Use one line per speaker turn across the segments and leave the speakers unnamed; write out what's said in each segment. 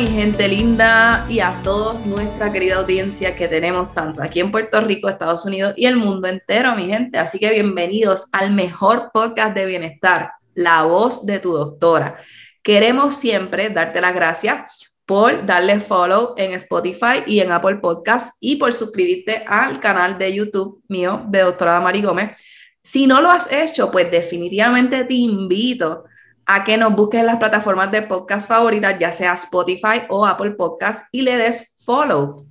mi gente linda, y a toda nuestra querida audiencia que tenemos tanto aquí en Puerto Rico, Estados Unidos y el mundo entero, mi gente. Así que bienvenidos al mejor podcast de bienestar, La Voz de tu Doctora. Queremos siempre darte las gracias por darle follow en Spotify y en Apple Podcast y por suscribirte al canal de YouTube mío de Doctora Mari Gómez. Si no lo has hecho, pues definitivamente te invito a que nos busques en las plataformas de podcast favoritas, ya sea Spotify o Apple Podcast, y le des follow.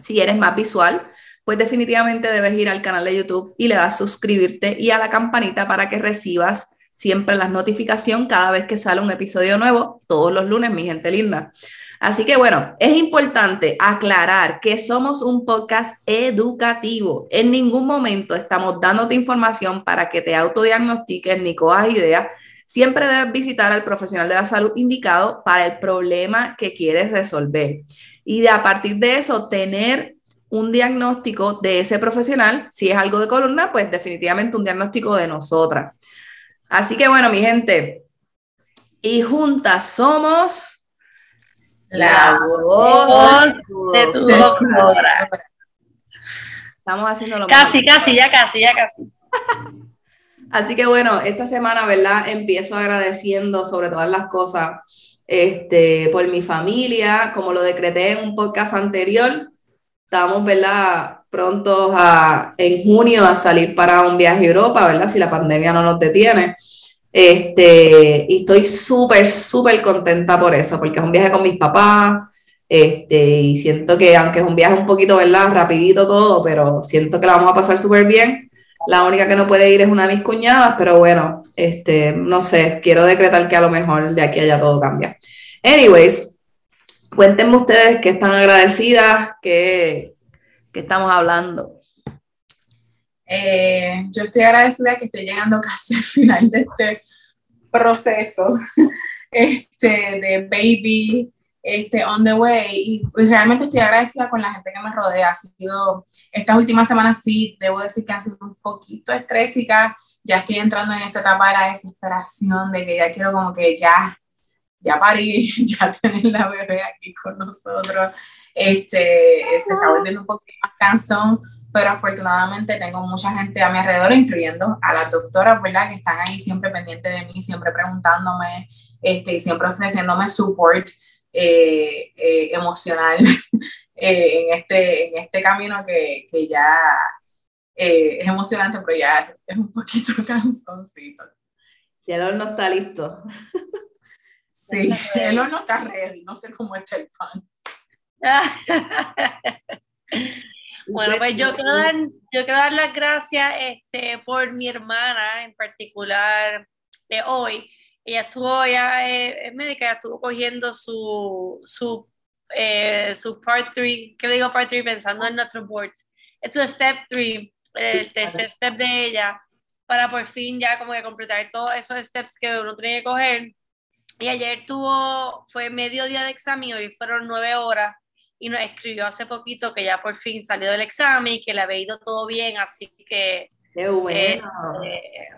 Si eres más visual, pues definitivamente debes ir al canal de YouTube y le das suscribirte y a la campanita para que recibas siempre las notificaciones cada vez que sale un episodio nuevo, todos los lunes, mi gente linda. Así que bueno, es importante aclarar que somos un podcast educativo. En ningún momento estamos dándote información para que te autodiagnostiques ni cojas ideas Siempre debes visitar al profesional de la salud indicado para el problema que quieres resolver. Y de a partir de eso, tener un diagnóstico de ese profesional. Si es algo de columna, pues definitivamente un diagnóstico de nosotras. Así que bueno, mi gente, y juntas somos
la voz de tu doctora.
Estamos haciendo lo
Casi, casi, ya casi, ya casi.
Así que bueno, esta semana, ¿verdad? Empiezo agradeciendo sobre todas las cosas este, por mi familia, como lo decreté en un podcast anterior. Estamos, ¿verdad? Prontos a, en junio a salir para un viaje a Europa, ¿verdad? Si la pandemia no nos detiene. Este, y estoy súper, súper contenta por eso, porque es un viaje con mis papás. Este, y siento que, aunque es un viaje un poquito, ¿verdad? Rapidito todo, pero siento que la vamos a pasar súper bien. La única que no puede ir es una de mis cuñadas, pero bueno, este, no sé, quiero decretar que a lo mejor de aquí allá todo cambia. Anyways, cuéntenme ustedes que están agradecidas, que, estamos hablando.
Eh, yo estoy agradecida que estoy llegando casi al final de este proceso este, de baby este, on the way. Y pues realmente estoy agradecida con la gente que me rodea. Ha sido, estas últimas semanas sí, debo decir que han sido un poquito estrésicas. Ya estoy entrando en esa etapa de la desesperación, de que ya quiero como que ya, ya parí, ya tener la bebé aquí con nosotros. Este, se está volviendo un poquito más cansón, pero afortunadamente tengo mucha gente a mi alrededor, incluyendo a las doctoras, ¿verdad? Que están ahí siempre pendientes de mí, siempre preguntándome, este, siempre ofreciéndome support. Eh, eh, emocional eh, en, este, en este camino que, que ya es emocionante, pero ya es un poquito cansoncito.
Y el horno está listo.
Sí, el horno está ready, no sé cómo está el pan.
bueno, pues yo quiero dar, yo quiero dar las gracias este, por mi hermana en particular de hoy, ella estuvo, ya es médica, ella estuvo cogiendo su, su, eh, su part 3, ¿qué le digo part 3? Pensando en nuestros boards. Esto es step 3, el tercer step de ella, para por fin ya como que completar todos esos steps que uno tiene que coger. Y ayer tuvo, fue medio día de examen y hoy fueron nueve horas y nos escribió hace poquito que ya por fin salió del examen y que le había ido todo bien, así que...
Qué bueno.
Eh,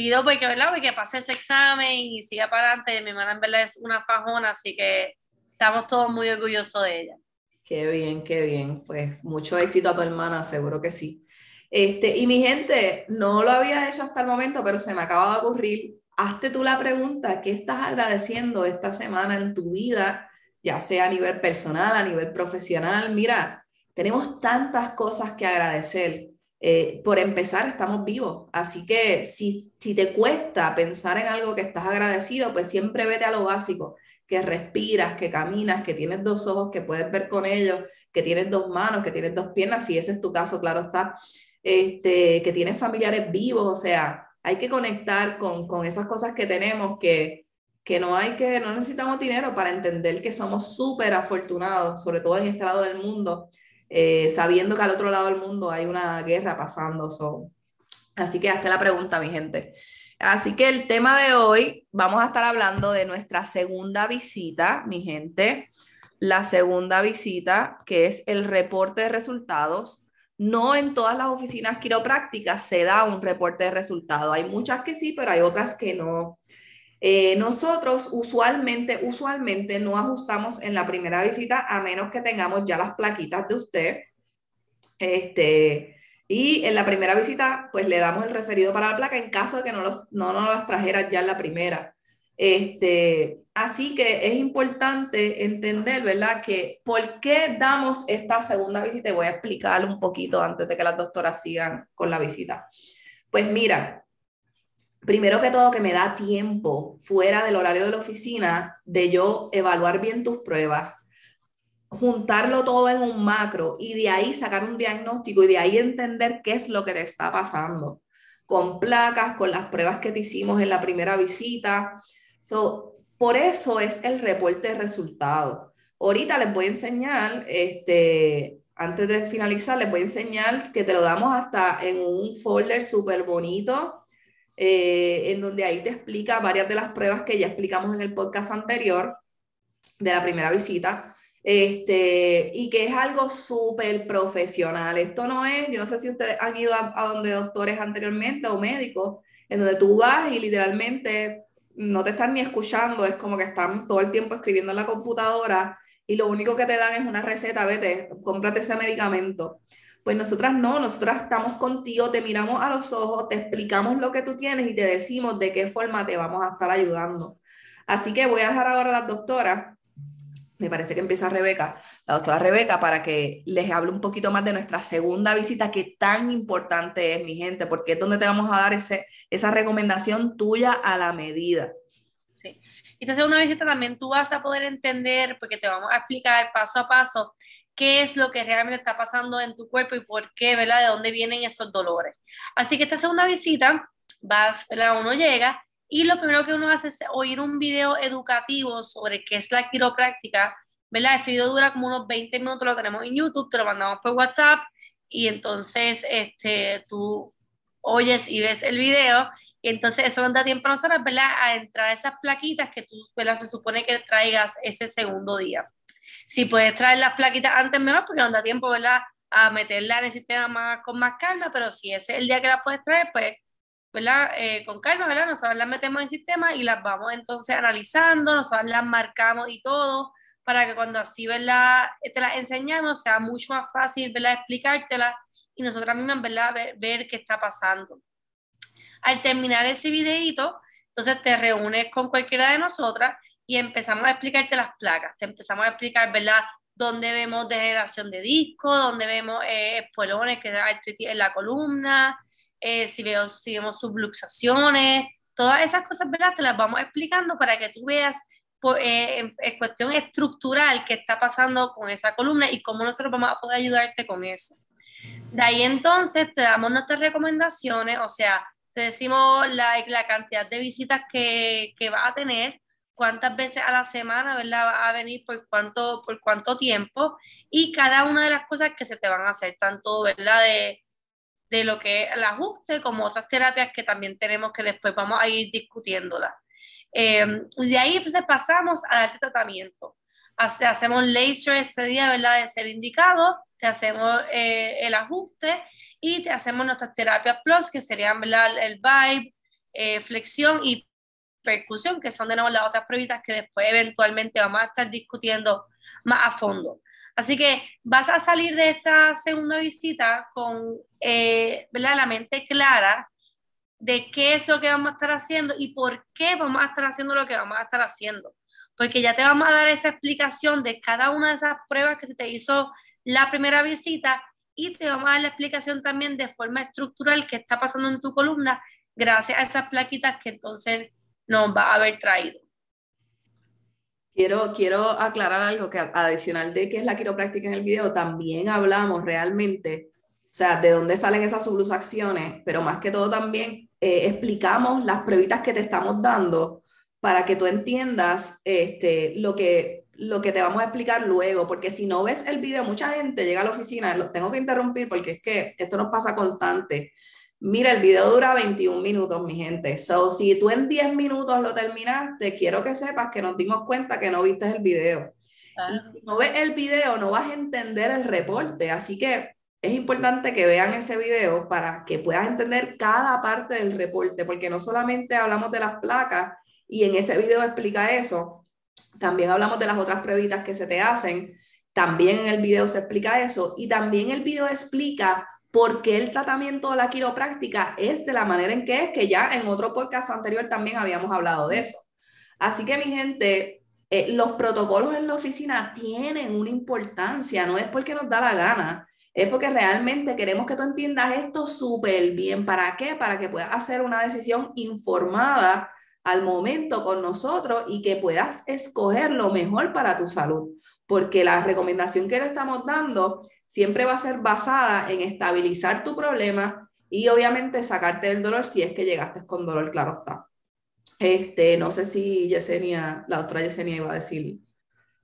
pido porque, ¿verdad? porque pase ese examen y siga para adelante. Mi hermana en verdad es una fajona, así que estamos todos muy orgullosos de ella.
Qué bien, qué bien. Pues mucho éxito a tu hermana, seguro que sí. Este, y mi gente, no lo había hecho hasta el momento, pero se me acaba de ocurrir. Hazte tú la pregunta, ¿qué estás agradeciendo esta semana en tu vida, ya sea a nivel personal, a nivel profesional? Mira, tenemos tantas cosas que agradecer. Eh, por empezar, estamos vivos. Así que si, si te cuesta pensar en algo que estás agradecido, pues siempre vete a lo básico, que respiras, que caminas, que tienes dos ojos, que puedes ver con ellos, que tienes dos manos, que tienes dos piernas, si ese es tu caso, claro está, este, que tienes familiares vivos, o sea, hay que conectar con, con esas cosas que tenemos que, que no hay que, no necesitamos dinero para entender que somos súper afortunados, sobre todo en este lado del mundo, eh, sabiendo que al otro lado del mundo hay una guerra pasando. Así que hasta la pregunta, mi gente. Así que el tema de hoy, vamos a estar hablando de nuestra segunda visita, mi gente. La segunda visita, que es el reporte de resultados. No en todas las oficinas quiroprácticas se da un reporte de resultados. Hay muchas que sí, pero hay otras que no. Eh, nosotros usualmente, usualmente no ajustamos en la primera visita a menos que tengamos ya las plaquitas de usted. Este, y en la primera visita, pues le damos el referido para la placa en caso de que no, los, no nos las trajeras ya en la primera. Este, así que es importante entender, ¿verdad? Que por qué damos esta segunda visita voy a explicar un poquito antes de que las doctoras sigan con la visita. Pues mira, primero que todo que me da tiempo fuera del horario de la oficina de yo evaluar bien tus pruebas, juntarlo todo en un macro y de ahí sacar un diagnóstico y de ahí entender qué es lo que te está pasando con placas, con las pruebas que te hicimos en la primera visita, So, por eso es el reporte de resultados. Ahorita les voy a enseñar, este, antes de finalizar, les voy a enseñar que te lo damos hasta en un folder súper bonito, eh, en donde ahí te explica varias de las pruebas que ya explicamos en el podcast anterior de la primera visita. Este, y que es algo súper profesional. Esto no es, yo no sé si ustedes han ido a, a donde doctores anteriormente o médicos, en donde tú vas y literalmente no te están ni escuchando, es como que están todo el tiempo escribiendo en la computadora y lo único que te dan es una receta, vete, cómprate ese medicamento. Pues nosotras no, nosotras estamos contigo, te miramos a los ojos, te explicamos lo que tú tienes y te decimos de qué forma te vamos a estar ayudando. Así que voy a dejar ahora a las doctoras, me parece que empieza Rebeca, la doctora Rebeca, para que les hable un poquito más de nuestra segunda visita, que tan importante es, mi gente, porque es donde te vamos a dar ese, esa recomendación tuya a la medida.
Sí. Esta segunda visita también tú vas a poder entender, porque te vamos a explicar paso a paso qué es lo que realmente está pasando en tu cuerpo y por qué, ¿verdad? De dónde vienen esos dolores. Así que esta segunda visita, vas, ¿verdad? Uno llega y lo primero que uno hace es oír un video educativo sobre qué es la quiropráctica, ¿verdad? Este video dura como unos 20 minutos, lo tenemos en YouTube, te lo mandamos por WhatsApp y entonces este, tú oyes y ves el video y entonces eso nos da tiempo a nosotros, ¿verdad? A entrar a esas plaquitas que tú, ¿verdad? Se supone que traigas ese segundo día. Si puedes traer las plaquitas antes, mejor, porque nos da tiempo, ¿verdad? A meterla en el sistema con más calma, pero si ese es el día que las puedes traer, pues, ¿verdad? Eh, con calma, ¿verdad? Nosotros las metemos en el sistema y las vamos entonces analizando, nosotros las marcamos y todo, para que cuando así, ¿verdad? Te las enseñamos, sea mucho más fácil, ¿verdad? Explicártelas y nosotras mismas, ¿verdad? Ver, ver, qué está pasando. Al terminar ese videito, entonces te reúnes con cualquiera de nosotras y empezamos a explicarte las placas, te empezamos a explicar, ¿verdad? Dónde vemos degeneración de disco, dónde vemos eh, espuelones, que es en la columna, eh, si, vemos subluxaciones, todas esas cosas, ¿verdad? Te las vamos explicando para que tú veas eh, en, en, cuestión estructural qué está pasando con esa columna y cómo nosotros vamos a poder ayudarte con eso. De ahí entonces te damos nuestras recomendaciones, o sea, te decimos la, la cantidad de visitas que, que va a tener, cuántas veces a la semana, ¿verdad? Va a venir por cuánto, por cuánto tiempo y cada una de las cosas que se te van a hacer, tanto, ¿verdad? De, de lo que es el ajuste como otras terapias que también tenemos que después vamos a ir discutiéndolas. Eh, de ahí pues, pasamos a darte tratamiento. hacemos laser ese día, ¿verdad? De ser indicado te hacemos eh, el ajuste y te hacemos nuestras terapias plus, que serían el vibe, eh, flexión y percusión, que son de nuevo las otras pruebas que después eventualmente vamos a estar discutiendo más a fondo. Así que vas a salir de esa segunda visita con eh, la mente clara de qué es lo que vamos a estar haciendo y por qué vamos a estar haciendo lo que vamos a estar haciendo. Porque ya te vamos a dar esa explicación de cada una de esas pruebas que se te hizo la primera visita y te vamos a dar la explicación también de forma estructural que está pasando en tu columna gracias a esas plaquitas que entonces nos va a haber traído.
Quiero, quiero aclarar algo que adicional de qué es la quiropráctica en el video, también hablamos realmente, o sea, de dónde salen esas subluxaciones, pero más que todo también eh, explicamos las pruebitas que te estamos dando para que tú entiendas este, lo que lo que te vamos a explicar luego, porque si no ves el video, mucha gente llega a la oficina, lo tengo que interrumpir porque es que esto nos pasa constante. Mira, el video dura 21 minutos, mi gente. So, si tú en 10 minutos lo terminaste, quiero que sepas que nos dimos cuenta que no viste el video. Y si no ves el video, no vas a entender el reporte. Así que es importante que vean ese video para que puedas entender cada parte del reporte, porque no solamente hablamos de las placas y en ese video explica eso. También hablamos de las otras pruebitas que se te hacen, también en el video se explica eso y también el video explica por qué el tratamiento de la quiropráctica es de la manera en que es, que ya en otro podcast anterior también habíamos hablado de eso. Así que mi gente, eh, los protocolos en la oficina tienen una importancia, no es porque nos da la gana, es porque realmente queremos que tú entiendas esto súper bien. ¿Para qué? Para que puedas hacer una decisión informada al momento con nosotros y que puedas escoger lo mejor para tu salud. Porque la recomendación que le estamos dando siempre va a ser basada en estabilizar tu problema y obviamente sacarte del dolor si es que llegaste con dolor, claro está. Este, no sé si Yesenia, la otra Yesenia iba a decir.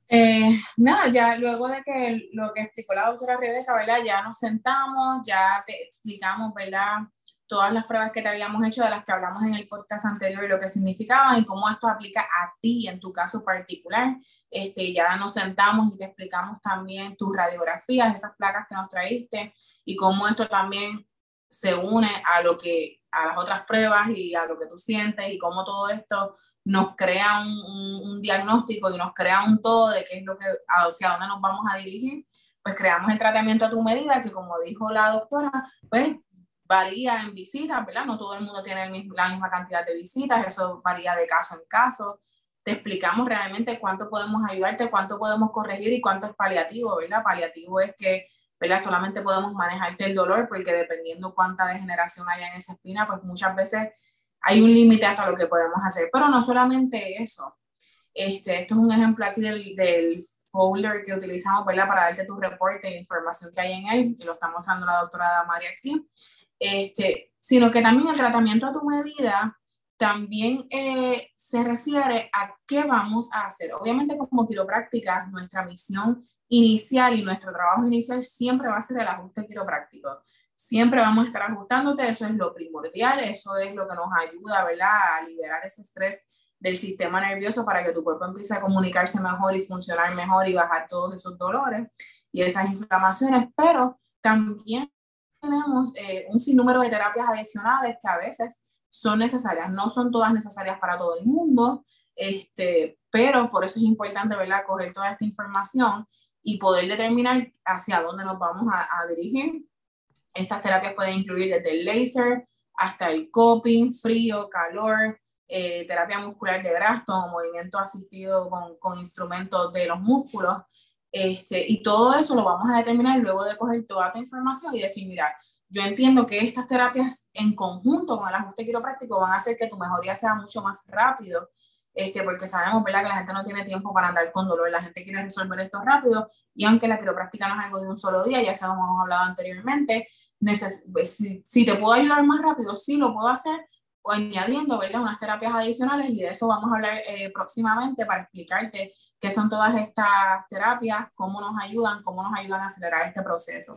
Eh, nada, ya luego de que lo que explicó la doctora Rebeca, ¿verdad? Ya nos sentamos, ya te explicamos, ¿verdad? Todas las pruebas que te habíamos hecho, de las que hablamos en el podcast anterior y lo que significaban y cómo esto aplica a ti en tu caso particular. Este, ya nos sentamos y te explicamos también tus radiografías, esas placas que nos traíste y cómo esto también se une a lo que a las otras pruebas y a lo que tú sientes y cómo todo esto nos crea un, un, diagnóstico y nos crea un todo de qué es lo que, hacia dónde nos vamos a dirigir, pues creamos el tratamiento a tu medida, que como dijo la doctora, pues varía en visitas, ¿verdad? No todo el mundo tiene la misma cantidad de visitas, eso varía de caso en caso. Te explicamos realmente cuánto podemos ayudarte, cuánto podemos corregir y cuánto es paliativo, ¿verdad? Paliativo es que ¿verdad? Solamente podemos manejarte el dolor porque dependiendo cuánta degeneración haya en esa espina, pues muchas veces hay un límite hasta lo que podemos hacer. Pero no solamente eso. Este, esto es un ejemplo aquí del, del folder que utilizamos ¿verdad? para darte tu reporte e información que hay en él, y lo está mostrando la doctora María aquí. Este, sino que también el tratamiento a tu medida también eh, se refiere a qué vamos a hacer. Obviamente como quiropráctica, nuestra misión inicial y nuestro trabajo inicial siempre va a ser el ajuste quiropráctico. Siempre vamos a estar ajustándote, eso es lo primordial, eso es lo que nos ayuda, ¿verdad?, a liberar ese estrés del sistema nervioso para que tu cuerpo empiece a comunicarse mejor y funcionar mejor y bajar todos esos dolores y esas inflamaciones, pero también tenemos eh, un sinnúmero de terapias adicionales que a veces son necesarias, no son todas necesarias para todo el mundo, este, pero por eso es importante, ¿verdad?, coger toda esta información y poder determinar hacia dónde nos vamos a, dirigir. Estas terapias pueden incluir desde el láser hasta el coping, frío, calor, eh, terapia muscular de Graston, movimiento asistido con, con, instrumentos de los músculos. Este, y todo eso lo vamos a determinar luego de coger toda tu información y decir, mira, yo entiendo que estas terapias en conjunto con el ajuste quiropráctico van a hacer que tu mejoría sea mucho más rápido este, porque sabemos que la gente no tiene tiempo para andar con dolor, la gente quiere resolver esto rápido y aunque la quiropráctica no es algo de un solo día, ya se lo hemos hablado anteriormente, pues, si, si, te puedo ayudar más rápido, sí lo puedo hacer o añadiendo ¿verdad? unas terapias adicionales y de eso vamos a hablar eh, próximamente para explicarte qué son todas estas terapias, cómo nos ayudan, cómo nos ayudan a acelerar este proceso.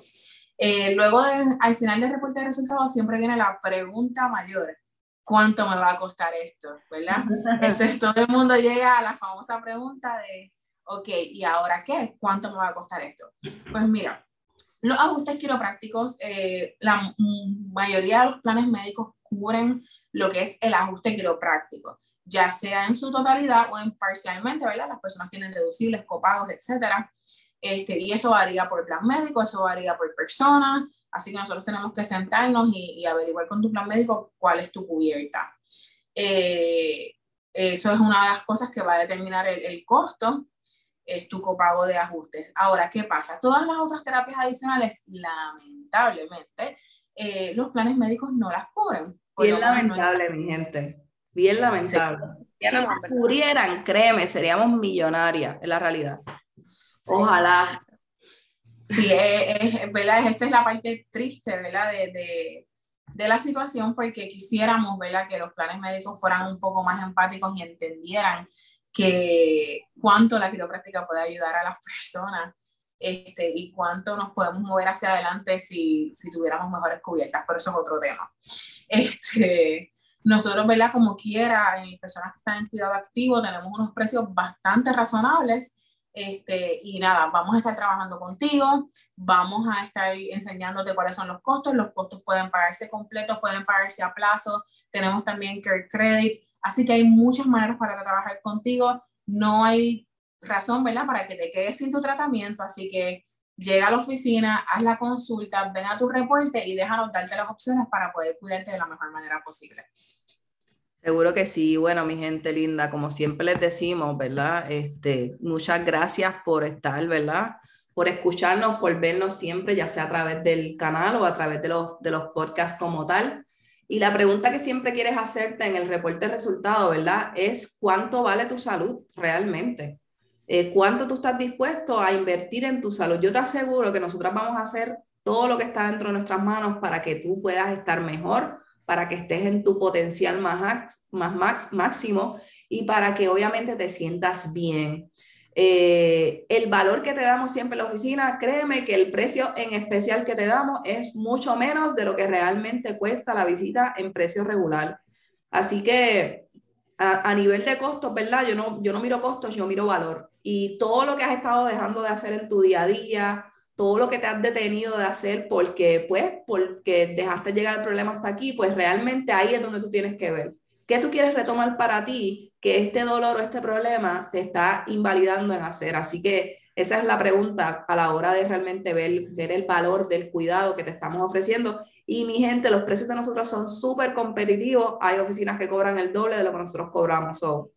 Eh, luego, al final del reporte de resultados, siempre viene la pregunta mayor ¿cuánto me va a costar esto? ¿Verdad? Ese, todo el mundo llega a la famosa pregunta de, ok, ¿y ahora qué? ¿Cuánto me va a costar esto? Pues mira, los ajustes quiroprácticos, eh, la mayoría de los planes médicos cubren lo que es el ajuste quiropráctico, ya sea en su totalidad o en parcialmente, ¿verdad? Las personas tienen deducibles, copagos, etcétera. Este, y eso varía por plan médico, eso varía por persona, Así que nosotros tenemos que sentarnos y, averiguar con tu plan médico cuál es tu cubierta. Eh, eso es una de las cosas que va a determinar el, costo, es tu copago de ajustes. Ahora, ¿qué pasa? Todas las otras terapias adicionales, lamentablemente, eh, los planes médicos no las cubren.
Bien lamentable, mi gente. Bien lamentable. Si las cubrieran, créeme, seríamos millonarias en la realidad. Ojalá.
Sí, es, ¿verdad? Esa es la parte triste, ¿verdad? De, de, de, la situación, porque quisiéramos, ¿verdad? Que los planes médicos fueran un poco más empáticos y entendieran que cuánto la quiropráctica puede ayudar a las personas este, y cuánto nos podemos mover hacia adelante si, si tuviéramos mejores cubiertas, pero eso es otro tema. Este, nosotros, ¿verdad? Como quiera, en personas que están en cuidado activo, tenemos unos precios bastante razonables este, y nada, vamos a estar trabajando contigo, vamos a estar enseñándote cuáles son los costos. Los costos pueden pagarse completos, pueden pagarse a plazo. Tenemos también Care Credit, Así que hay muchas maneras para trabajar contigo. No hay razón, ¿verdad?, para que te quedes sin tu tratamiento. Así que llega a la oficina, haz la consulta, ven a tu reporte y déjanos darte las opciones para poder cuidarte de la mejor manera posible.
Seguro que sí. Bueno, mi gente linda, como siempre les decimos, ¿verdad? Este, muchas gracias por estar, ¿verdad? Por escucharnos, por vernos siempre, ya sea a través del canal o a través de los, de los podcasts como tal. Y la pregunta que siempre quieres hacerte en el reporte de resultados, ¿verdad? Es cuánto vale tu salud realmente. Eh, ¿Cuánto tú estás dispuesto a invertir en tu salud? Yo te aseguro que nosotras vamos a hacer todo lo que está dentro de nuestras manos para que tú puedas estar mejor, para que estés en tu potencial más, más, máximo y para que obviamente te sientas bien. Eh, el valor que te damos siempre en la oficina, créeme que el precio en especial que te damos es mucho menos de lo que realmente cuesta la visita en precio regular. Así que a, nivel de costos, ¿verdad? Yo no, yo no miro costos, yo miro valor. Y todo lo que has estado dejando de hacer en tu día a día, todo lo que te has detenido de hacer porque, pues, porque dejaste llegar el problema hasta aquí, pues realmente ahí es donde tú tienes que ver. ¿Qué tú quieres retomar para ti que este dolor o este problema te está invalidando en hacer? Así que esa es la pregunta a la hora de realmente ver, ver el valor del cuidado que te estamos ofreciendo. Y mi gente, los precios de nosotros son súper competitivos. Hay oficinas que cobran el doble de lo que nosotros cobramos. So,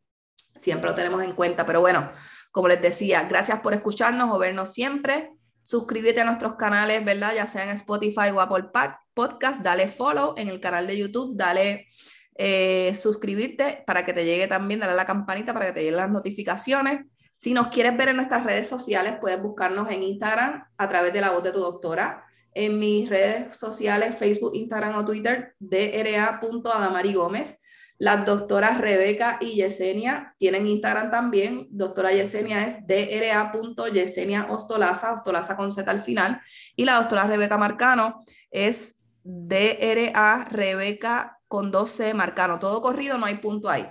siempre lo tenemos en cuenta. Pero bueno, como les decía, gracias por escucharnos o vernos siempre. Suscríbete a nuestros canales, ¿verdad? Ya sea en Spotify o Apple Podcast, dale follow en el canal de YouTube, dale eh, suscribirte para que te llegue también, dale a la campanita para que te lleguen las notificaciones. Si nos quieres ver en nuestras redes sociales, puedes buscarnos en Instagram a través de la voz de tu doctora. En mis redes sociales, Facebook, Instagram o Twitter, dra.adamari Gómez. Las doctoras Rebeca y Yesenia tienen Instagram también. Doctora Yesenia es dra.yesenia Ostolaza, Ostolaza con Z al final. Y la doctora Rebeca Marcano es DRA Rebeca con 12 Marcano. Todo corrido, no hay punto ahí.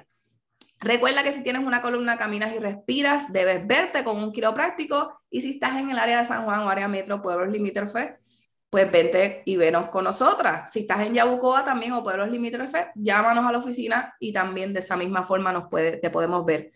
Recuerda que si tienes una columna, caminas y respiras, debes verte con un quiropráctico. Y si estás en el área de San Juan o área metro, pueblos limítrofes, pues vente y venos con nosotras. Si estás en Yabucoa también o pueblos limítrofes, llámanos a la oficina y también de esa misma forma nos te podemos ver.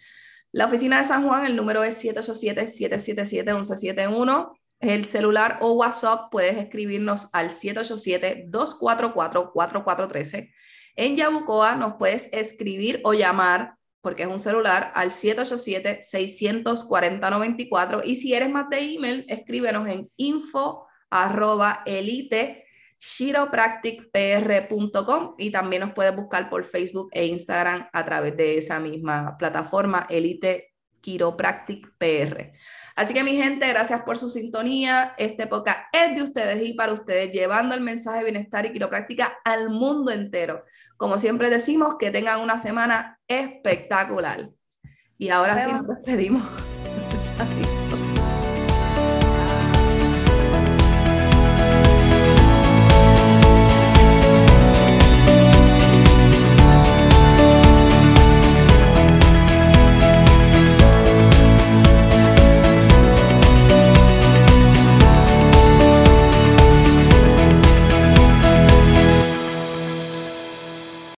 La oficina de San Juan, el número es 787-777-1171. Es el celular o WhatsApp, puedes escribirnos al 787-244-4413. En Yabucoa nos puedes escribir o llamar, porque es un celular, al 787-640-94. Y si eres más de email, escríbenos en info arroba elite chiropracticpr.com y también nos puedes buscar por Facebook e Instagram a través de esa misma plataforma Elite Chiropractic PR. Así que mi gente, gracias por su sintonía. Este época es de ustedes y para ustedes, llevando el mensaje de bienestar y quiropráctica al mundo entero. Como siempre decimos, que tengan una semana espectacular. Y ahora sí nos despedimos.